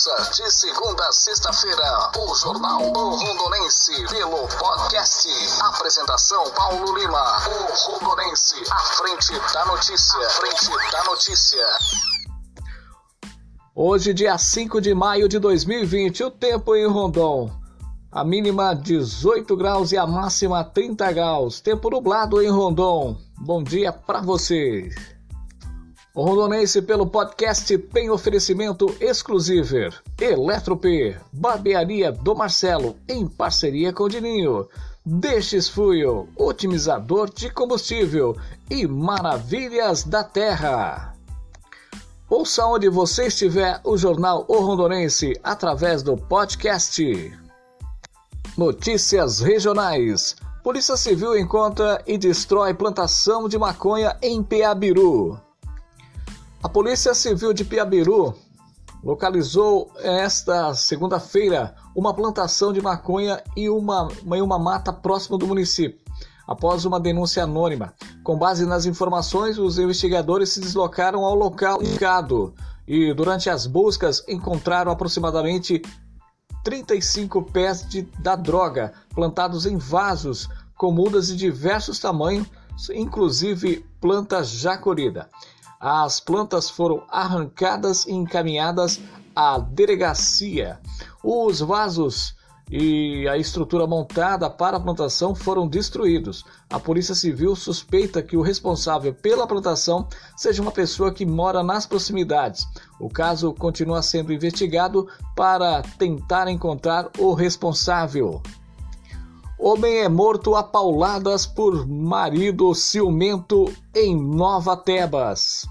de segunda a sexta-feira o Jornal O Rondonense pelo podcast. Apresentação Paulo Lima. O Rondonense, à frente da notícia. À frente da notícia. Hoje, dia 5 de maio de 2020, o tempo em Rondon. A mínima 18 graus e a máxima 30 graus. Tempo nublado em Rondon. Bom dia para vocês. O Rondonense pelo podcast tem oferecimento exclusivo. Eletrop, Barbearia do Marcelo, em parceria com o Dininho. Deixes Fuel, otimizador de combustível e maravilhas da terra. Ouça onde você estiver o jornal O Rondonense através do podcast. Notícias regionais. Polícia Civil encontra e destrói plantação de maconha em Peabiru. A Polícia Civil de Piabiru localizou esta segunda-feira uma plantação de maconha e uma, em uma mata próxima do município. Após uma denúncia anônima, com base nas informações, os investigadores se deslocaram ao local indicado e, durante as buscas, encontraram aproximadamente 35 pés de, da droga plantados em vasos com mudas de diversos tamanhos, inclusive planta já colhida. As plantas foram arrancadas e encaminhadas à delegacia. Os vasos e a estrutura montada para a plantação foram destruídos. A Polícia Civil suspeita que o responsável pela plantação seja uma pessoa que mora nas proximidades. O caso continua sendo investigado para tentar encontrar o responsável. Homem é morto a pauladas por marido ciumento em Nova Tebas.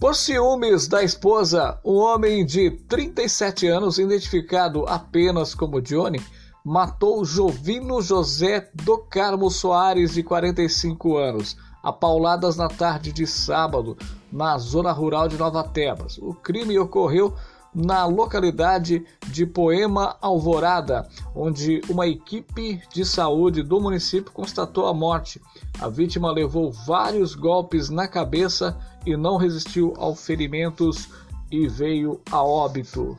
Por ciúmes da esposa, um homem de 37 anos, identificado apenas como Johnny, matou Jovino José do Carmo Soares, de 45 anos, a pauladas na tarde de sábado, na zona rural de Nova Tebas. O crime ocorreu na localidade de Poema Alvorada, onde uma equipe de saúde do município constatou a morte. A vítima levou vários golpes na cabeça e não resistiu aos ferimentos e veio a óbito.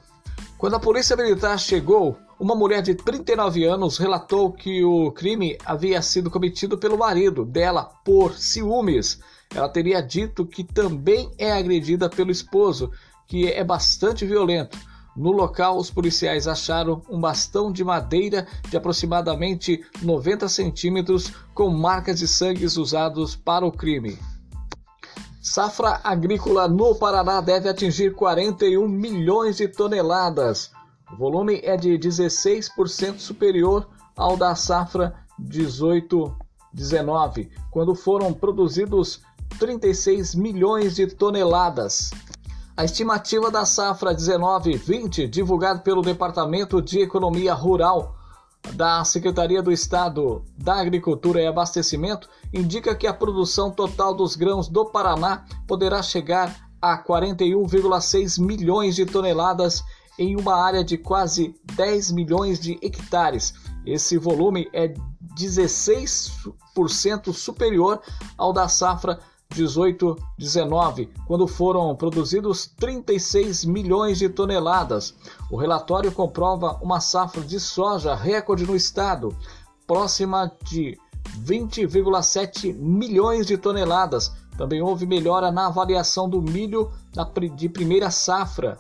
Quando a polícia militar chegou, uma mulher de 39 anos relatou que o crime havia sido cometido pelo marido dela por ciúmes. Ela teria dito que também é agredida pelo esposo que é bastante violento. No local, os policiais acharam um bastão de madeira de aproximadamente 90 centímetros com marcas de sangue usados para o crime. Safra agrícola no Paraná deve atingir 41 milhões de toneladas. O volume é de 16% superior ao da safra 18-19, quando foram produzidos 36 milhões de toneladas. A estimativa da safra 19-20, divulgada pelo Departamento de Economia Rural da Secretaria do Estado da Agricultura e Abastecimento, indica que a produção total dos grãos do Paraná poderá chegar a 41,6 milhões de toneladas em uma área de quase 10 milhões de hectares. Esse volume é 16% superior ao da safra 18-19, quando foram produzidos 36 milhões de toneladas. O relatório comprova uma safra de soja recorde no estado, próxima de 20,7 milhões de toneladas. Também houve melhora na avaliação do milho de primeira safra.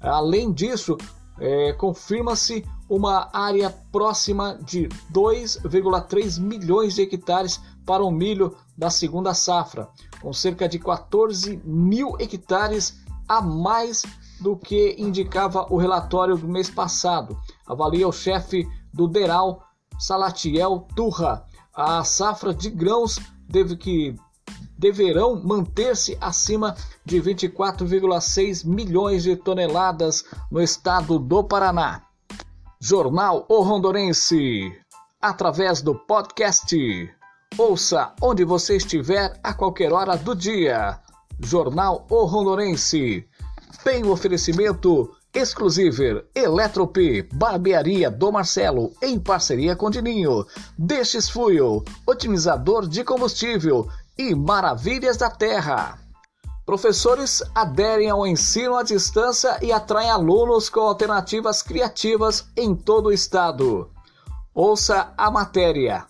Além disso, é, confirma-se uma área próxima de 2,3 milhões de hectares para o milho da segunda safra, com cerca de 14 mil hectares a mais do que indicava o relatório do mês passado. Avalia o chefe do Deral, Salatiel Turra. A safra de grãos deve que deverão manter-se acima de 24,6 milhões de toneladas no estado do Paraná. Jornal O Rondonense, através do podcast. Ouça onde você estiver a qualquer hora do dia. Jornal O Rondonense tem um oferecimento exclusivo Eletrop, Barbearia do Marcelo, em parceria com Dininho, Deixes Fuel, otimizador de combustível e Maravilhas da Terra. Professores aderem ao ensino à distância e atraem alunos com alternativas criativas em todo o estado. Ouça a matéria.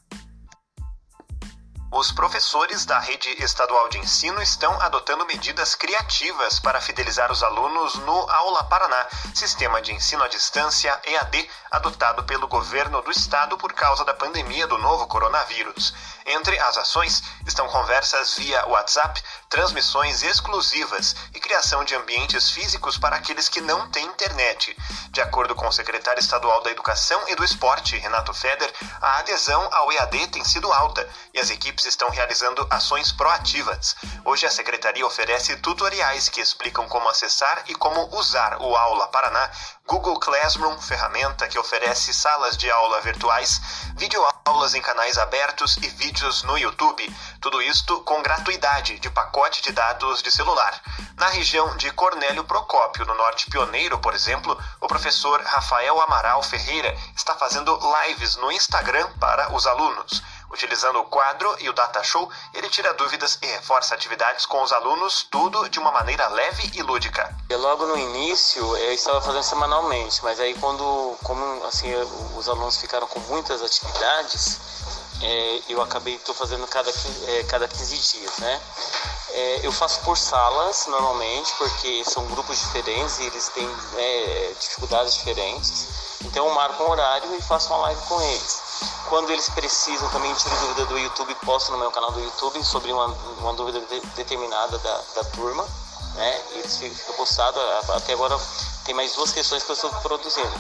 Os professores da rede estadual de ensino estão adotando medidas criativas para fidelizar os alunos no Aula Paraná, sistema de ensino à distância EAD adotado pelo governo do estado por causa da pandemia do novo coronavírus. Entre as ações estão conversas via WhatsApp, transmissões exclusivas e criação de ambientes físicos para aqueles que não têm internet. De acordo com o secretário estadual da Educação e do Esporte, Renato Feder, a adesão ao EAD tem sido alta e as equipes estão realizando ações proativas. Hoje a secretaria oferece tutoriais que explicam como acessar e como usar o Aula Paraná, Google Classroom, ferramenta que oferece salas de aula virtuais, videoaulas em canais abertos e vídeos no YouTube. Tudo isto com gratuidade de pacote de dados de celular. Na região de Cornélio Procópio, no Norte Pioneiro, por exemplo, o professor Rafael Amaral Ferreira está fazendo lives no Instagram para os alunos. Utilizando o quadro e o data show, ele tira dúvidas e reforça atividades com os alunos, tudo de uma maneira leve e lúdica. Logo no início eu estava fazendo semanalmente, mas aí quando como assim os alunos ficaram com muitas atividades, é, eu acabei tô fazendo cada é, cada 15 dias, né? É, eu faço por salas normalmente, porque são grupos diferentes e eles têm né, dificuldades diferentes. Então eu marco um horário e faço uma live com eles. Quando eles precisam, também tiro dúvida do YouTube, posto no meu canal do YouTube sobre uma, uma dúvida de, determinada da, da turma. Né? Eles ficam postados. Até agora tem mais duas questões que eu estou produzindo.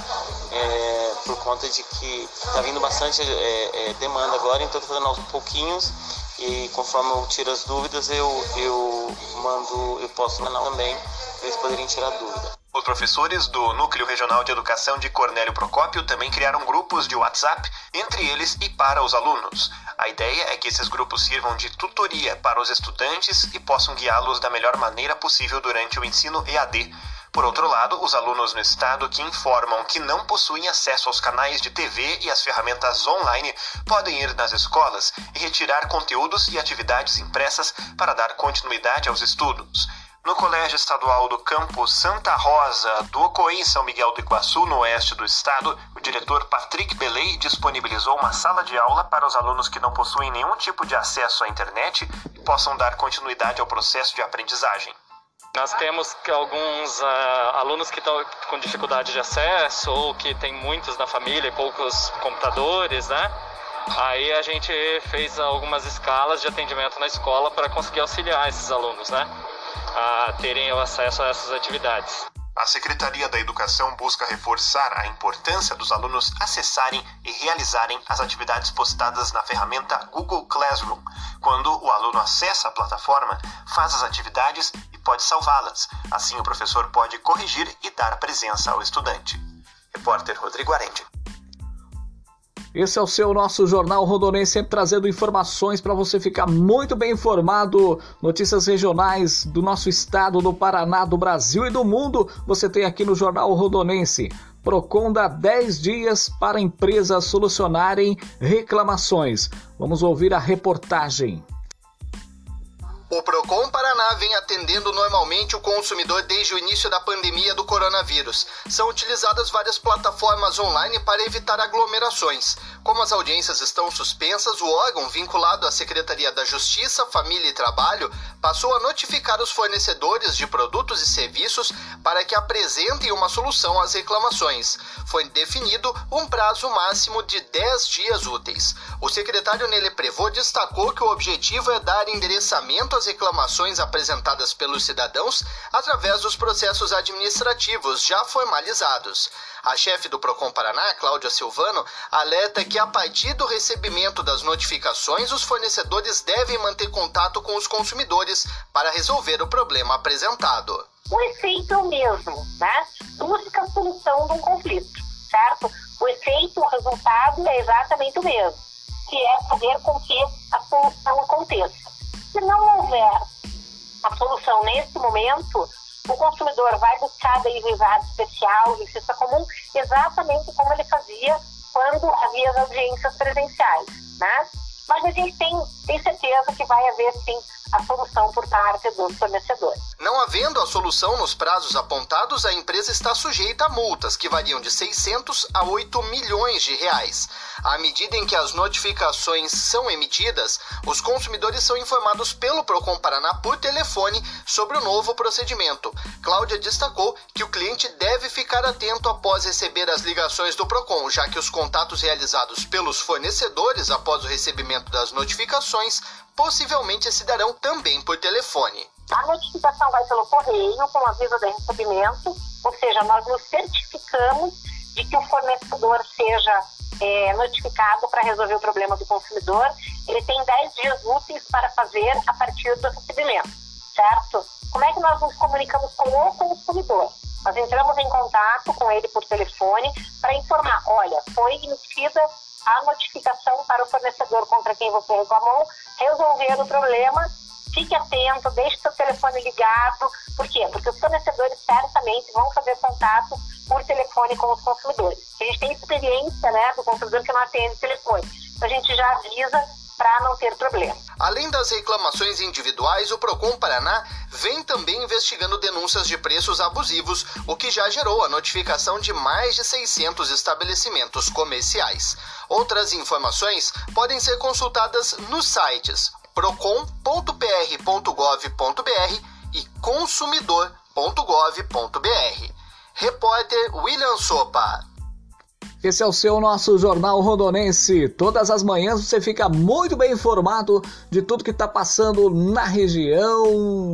É, por conta de que está vindo bastante é, é, demanda agora, então estou fazendo aos pouquinhos e conforme eu tiro as dúvidas eu, eu mando, eu posto no canal também para eles poderem tirar dúvida. Os professores do Núcleo Regional de Educação de Cornélio Procópio também criaram grupos de WhatsApp entre eles e para os alunos. A ideia é que esses grupos sirvam de tutoria para os estudantes e possam guiá-los da melhor maneira possível durante o ensino EAD. Por outro lado, os alunos no estado que informam que não possuem acesso aos canais de TV e às ferramentas online podem ir nas escolas e retirar conteúdos e atividades impressas para dar continuidade aos estudos. No Colégio Estadual do Campo Santa Rosa do Ocoim, São Miguel do Iguaçu, no oeste do estado, o diretor Patrick Belei disponibilizou uma sala de aula para os alunos que não possuem nenhum tipo de acesso à internet e possam dar continuidade ao processo de aprendizagem. Nós temos alguns uh, alunos que estão com dificuldade de acesso ou que tem muitos na família e poucos computadores, né? Aí a gente fez algumas escalas de atendimento na escola para conseguir auxiliar esses alunos, né? a terem acesso a essas atividades. A Secretaria da Educação busca reforçar a importância dos alunos acessarem e realizarem as atividades postadas na ferramenta Google Classroom. Quando o aluno acessa a plataforma, faz as atividades pode salvá-las. Assim, o professor pode corrigir e dar presença ao estudante. Repórter Rodrigo Arende. Esse é o seu nosso Jornal Rondonense, sempre trazendo informações para você ficar muito bem informado. Notícias regionais do nosso estado, do Paraná, do Brasil e do mundo, você tem aqui no Jornal Rondonense. Procon dá 10 dias para empresas solucionarem reclamações. Vamos ouvir a reportagem. O Procon Paraná vem atendendo normalmente o consumidor desde o início da pandemia do coronavírus. São utilizadas várias plataformas online para evitar aglomerações. Como as audiências estão suspensas, o órgão vinculado à Secretaria da Justiça, Família e Trabalho passou a notificar os fornecedores de produtos e serviços para que apresentem uma solução às reclamações. Foi definido um prazo máximo de 10 dias úteis. O secretário Nele Prevô destacou que o objetivo é dar endereçamento as reclamações apresentadas pelos cidadãos através dos processos administrativos já formalizados. A chefe do Procon Paraná, Cláudia Silvano, alerta que a partir do recebimento das notificações, os fornecedores devem manter contato com os consumidores para resolver o problema apresentado. O efeito é o mesmo, né? Busca a solução de um conflito, certo? O efeito, o resultado é exatamente o mesmo, que é fazer com que a solução aconteça. Se não houver a solução nesse momento, o consumidor vai buscar daí juizado especial, justiça comum, exatamente como ele fazia quando havia as audiências presenciais, né? mas a gente tem, tem certeza que vai haver sim a solução por parte dos fornecedores. Não havendo a solução nos prazos apontados, a empresa está sujeita a multas que variam de 600 a 8 milhões de reais. À medida em que as notificações são emitidas, os consumidores são informados pelo Procon Paraná por telefone sobre o novo procedimento. Cláudia destacou que o cliente deve ficar atento após receber as ligações do Procon, já que os contatos realizados pelos fornecedores após o recebimento das notificações possivelmente se darão também por telefone. A notificação vai pelo correio com aviso de recebimento, ou seja, nós nos certificamos de que o fornecedor seja é, notificado para resolver o problema do consumidor. Ele tem 10 dias úteis para fazer a partir do recebimento, certo? Como é que nós nos comunicamos com o consumidor? Nós entramos em contato com ele por telefone para informar: olha, foi emitida a notificação para o fornecedor contra quem você reclamou, resolver o problema, fique atento, deixe seu telefone ligado. Por quê? Porque os fornecedores certamente vão fazer contato por telefone com os consumidores. A gente tem experiência né, do consumidor que não atende telefone. Então a gente já avisa para não ter problema. Além das reclamações individuais, o Procon Paraná vem também investigando denúncias de preços abusivos, o que já gerou a notificação de mais de 600 estabelecimentos comerciais. Outras informações podem ser consultadas nos sites procon.pr.gov.br e consumidor.gov.br. Repórter William Sopa. Esse é o seu nosso Jornal Rondonense. Todas as manhãs você fica muito bem informado de tudo que está passando na região,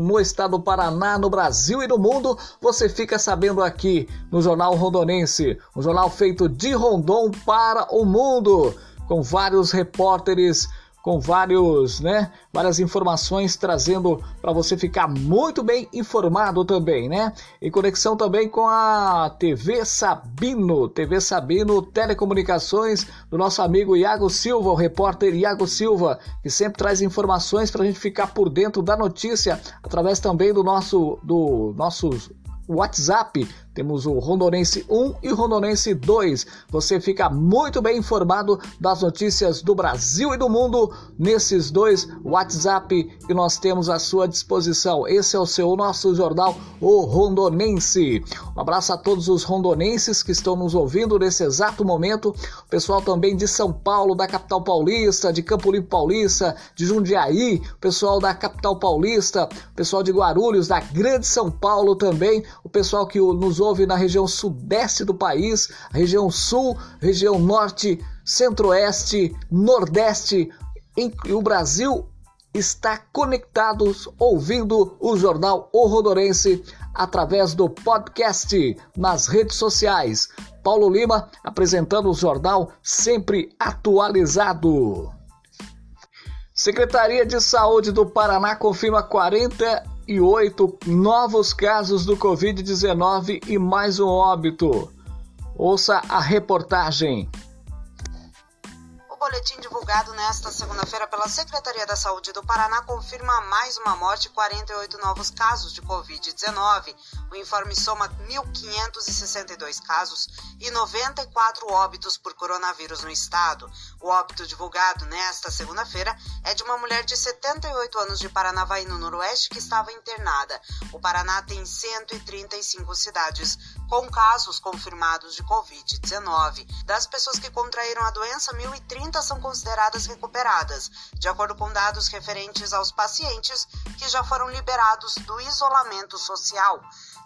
no estado do Paraná, no Brasil e no mundo. Você fica sabendo aqui no Jornal Rondonense, um jornal feito de Rondon para o mundo, com vários repórteres com vários, né, várias informações trazendo para você ficar muito bem informado também, né? Em conexão também com a TV Sabino, TV Sabino Telecomunicações do nosso amigo Iago Silva, o repórter Iago Silva, que sempre traz informações para a gente ficar por dentro da notícia através também do nosso do nossos WhatsApp. Temos o Rondonense 1 e o Rondonense 2. Você fica muito bem informado das notícias do Brasil e do mundo nesses dois WhatsApp que nós temos à sua disposição. Esse é o seu nosso jornal, o Rondonense. Um abraço a todos os rondonenses que estão nos ouvindo nesse exato momento. O pessoal também de São Paulo, da capital paulista, de Campo Limpo Paulista, de Jundiaí, o pessoal da capital paulista, o pessoal de Guarulhos, da Grande São Paulo também, o pessoal que nos ouve na região sudeste do país, região sul, região norte, centro-oeste, nordeste. Em, o Brasil está conectado ouvindo o jornal O Rodorense através do podcast nas redes sociais. Paulo Lima apresentando o jornal sempre atualizado. Secretaria de Saúde do Paraná confirma 40 e oito novos casos do Covid-19 e mais um óbito. Ouça a reportagem. O boletim divulgado nesta segunda-feira pela Secretaria da Saúde do Paraná confirma mais uma morte e 48 novos casos de Covid-19. O informe soma 1.562 casos e 94 óbitos por coronavírus no estado. O óbito divulgado nesta segunda-feira é de uma mulher de 78 anos de Paranavaí, no Noroeste, que estava internada. O Paraná tem 135 cidades com casos confirmados de Covid-19. Das pessoas que contraíram a doença, 1.030 são consideradas recuperadas, de acordo com dados referentes aos pacientes que já foram liberados do isolamento social.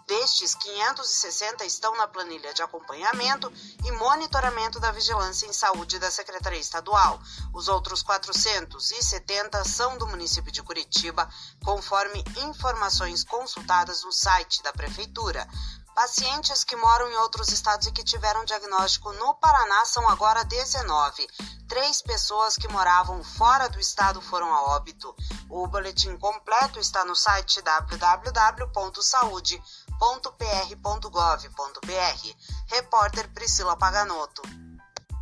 Destes, 560 estão na planilha de acompanhamento e monitoramento da vigilância em saúde da Secretaria Estadual. Os outros 470 são do município de Curitiba, conforme informações consultadas no site da Prefeitura. Pacientes que moram em outros estados e que tiveram diagnóstico no Paraná são agora 19. Três pessoas que moravam fora do estado foram a óbito. O boletim completo está no site www.saude.pr.gov.br. Repórter Priscila Paganotto.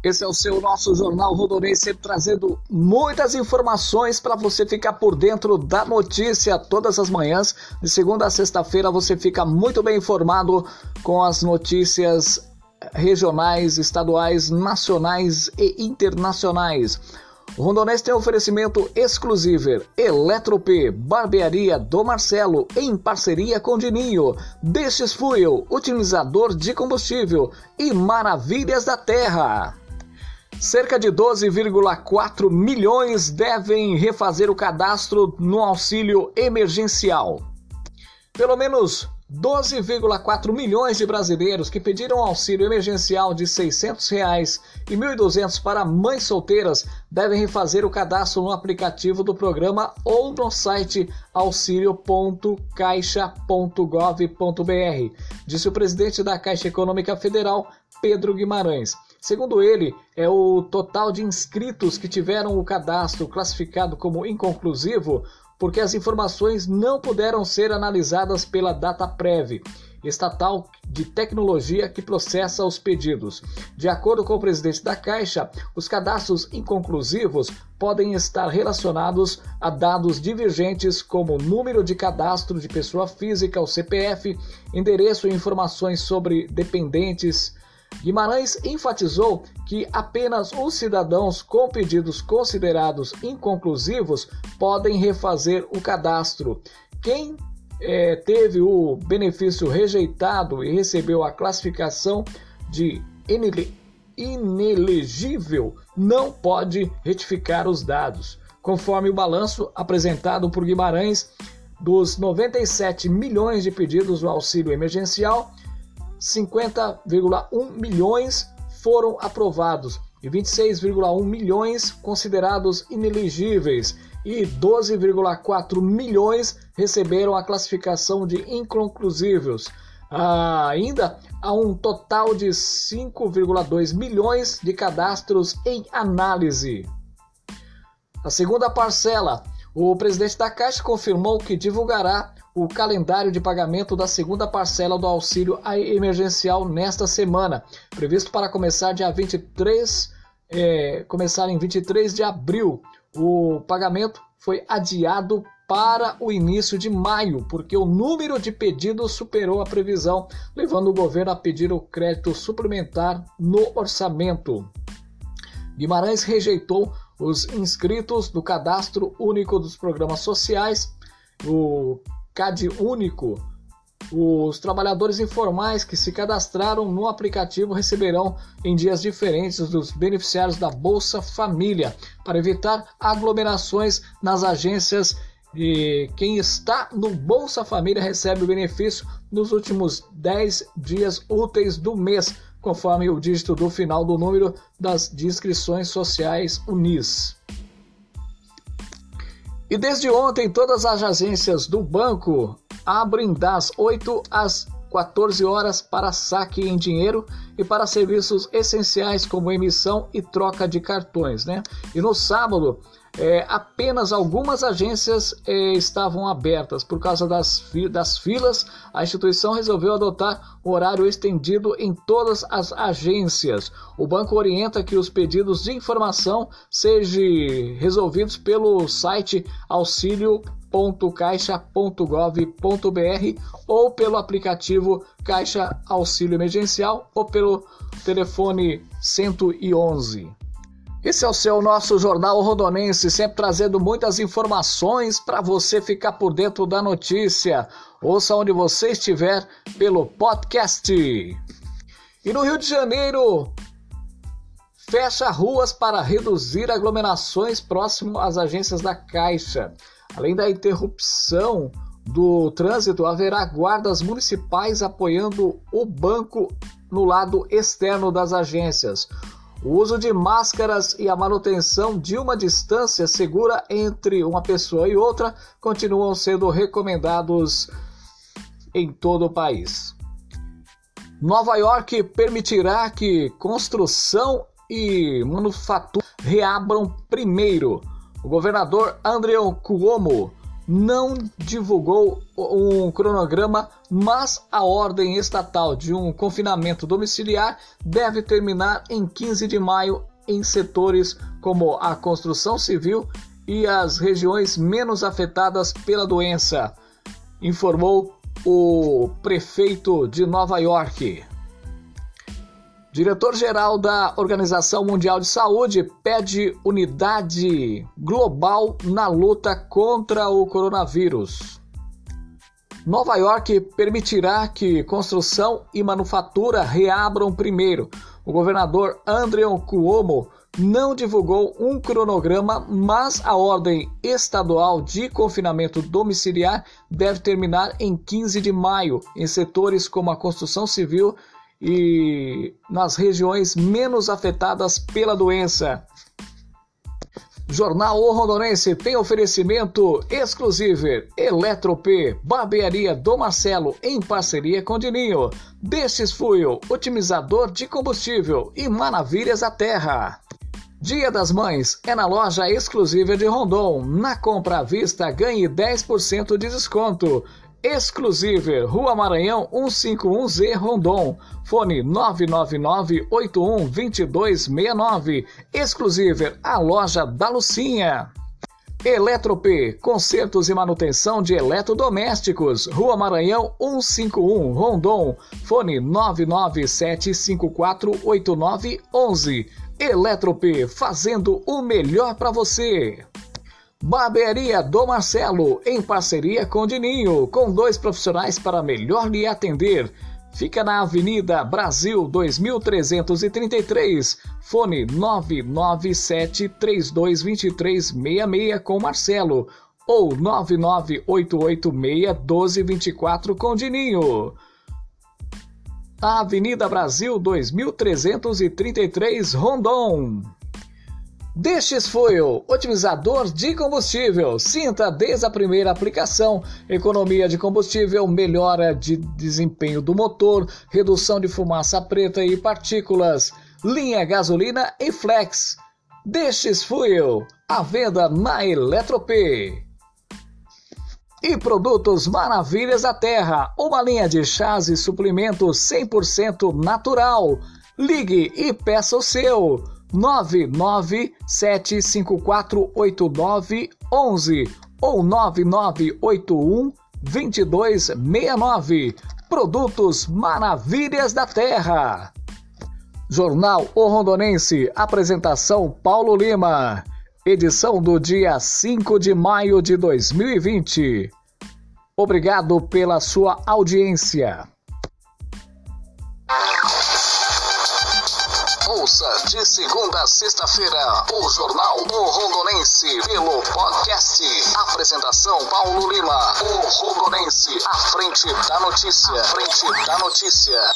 Esse é o seu nosso Jornal Rondonense, sempre trazendo muitas informações para você ficar por dentro da notícia todas as manhãs. De segunda a sexta-feira você fica muito bem informado com as notícias regionais, estaduais, nacionais e internacionais. O Rondonense tem oferecimento exclusivo Eletrop, Barbearia do Marcelo, em parceria com Dininho, Destes Fuel, utilizador de combustível e Maravilhas da Terra. Cerca de 12,4 milhões devem refazer o cadastro no auxílio emergencial. Pelo menos 12,4 milhões de brasileiros que pediram auxílio emergencial de 600 reais e R$ 1.200 para mães solteiras devem refazer o cadastro no aplicativo do programa ou no site auxilio.caixa.gov.br, disse o presidente da Caixa Econômica Federal, Pedro Guimarães. Segundo ele, é o total de inscritos que tiveram o cadastro classificado como inconclusivo porque as informações não puderam ser analisadas pela DataPrev, estatal de tecnologia que processa os pedidos. De acordo com o presidente da Caixa, os cadastros inconclusivos podem estar relacionados a dados divergentes como número de cadastro de pessoa física, o CPF, endereço e informações sobre dependentes Guimarães enfatizou que apenas os cidadãos com pedidos considerados inconclusivos podem refazer o cadastro. Quem é, teve o benefício rejeitado e recebeu a classificação de inelegível não pode retificar os dados. Conforme o balanço apresentado por Guimarães, dos 97 milhões de pedidos do auxílio emergencial, 50,1 milhões foram aprovados e 26,1 milhões considerados inelegíveis e 12,4 milhões receberam a classificação de inconclusivos. Ah, ainda há um total de 5,2 milhões de cadastros em análise. A segunda parcela, o presidente da Caixa confirmou que divulgará o calendário de pagamento da segunda parcela do auxílio emergencial nesta semana, previsto para começar dia 23, é, começar em 23 de abril. O pagamento foi adiado para o início de maio, porque o número de pedidos superou a previsão, levando o governo a pedir o crédito suplementar no orçamento. Guimarães rejeitou os inscritos do Cadastro Único dos Programas Sociais, o CAD único. Os trabalhadores informais que se cadastraram no aplicativo receberão em dias diferentes dos beneficiários da Bolsa Família, para evitar aglomerações nas agências. E quem está no Bolsa Família recebe o benefício nos últimos 10 dias úteis do mês, conforme o dígito do final do número das inscrições sociais UNIS. E desde ontem, todas as agências do banco abrem das 8 às 14 horas para saque em dinheiro e para serviços essenciais como emissão e troca de cartões, né? E no sábado, é, apenas algumas agências é, estavam abertas. Por causa das, fi das filas, a instituição resolveu adotar horário estendido em todas as agências. O banco orienta que os pedidos de informação sejam resolvidos pelo site auxilio.caixa.gov.br ou pelo aplicativo Caixa Auxílio Emergencial ou pelo telefone 111. Esse é o seu nosso Jornal Rondonense, sempre trazendo muitas informações para você ficar por dentro da notícia. Ouça onde você estiver pelo podcast. E no Rio de Janeiro, fecha ruas para reduzir aglomerações próximo às agências da Caixa. Além da interrupção do trânsito, haverá guardas municipais apoiando o banco no lado externo das agências. O uso de máscaras e a manutenção de uma distância segura entre uma pessoa e outra continuam sendo recomendados em todo o país. Nova York permitirá que construção e manufatura reabram primeiro. O governador Andrew Cuomo não divulgou um cronograma, mas a ordem estatal de um confinamento domiciliar deve terminar em 15 de maio em setores como a construção civil e as regiões menos afetadas pela doença, informou o prefeito de Nova York. Diretor-geral da Organização Mundial de Saúde pede unidade global na luta contra o coronavírus. Nova York permitirá que construção e manufatura reabram primeiro. O governador Andrew Cuomo não divulgou um cronograma, mas a ordem estadual de confinamento domiciliar deve terminar em 15 de maio em setores como a construção civil e nas regiões menos afetadas pela doença. Jornal O Rondonense tem oferecimento exclusivo Eletrop, Barbearia do Marcelo em parceria com Dininho, Destes Fuel, otimizador de combustível e Maravilhas da Terra. Dia das Mães é na loja exclusiva de Rondon. Na compra à vista ganhe 10% de desconto. Exclusive, Rua Maranhão 151Z Rondon. Fone 999-81-2269. Exclusive, a loja da Lucinha. Eletrop, consertos e manutenção de eletrodomésticos. Rua Maranhão 151, Rondon. Fone 997548911. Eletrop, fazendo o melhor para você. Barbearia do Marcelo, em parceria com Dininho, com dois profissionais para melhor lhe atender. Fica na Avenida Brasil 2333, fone 997322366 com Marcelo ou 998861224 com Dininho. Avenida Brasil 2333, Rondon. Destes Fuel, otimizador de combustível. Sinta desde a primeira aplicação economia de combustível, melhora de desempenho do motor, redução de fumaça preta e partículas. Linha gasolina e flex. Destes Fuel, a venda na Eletrop. E produtos Maravilhas da Terra, uma linha de chás e suplementos 100% natural. Ligue e peça o seu. 997548911 ou 9981 2269. Produtos Maravilhas da Terra. Jornal O Rondonense, apresentação Paulo Lima. Edição do dia 5 de maio de 2020. Obrigado pela sua audiência. Ouça de segunda a sexta-feira o Jornal O Rondonense pelo podcast. Apresentação Paulo Lima. O Rondonense, à frente da notícia. À frente da notícia.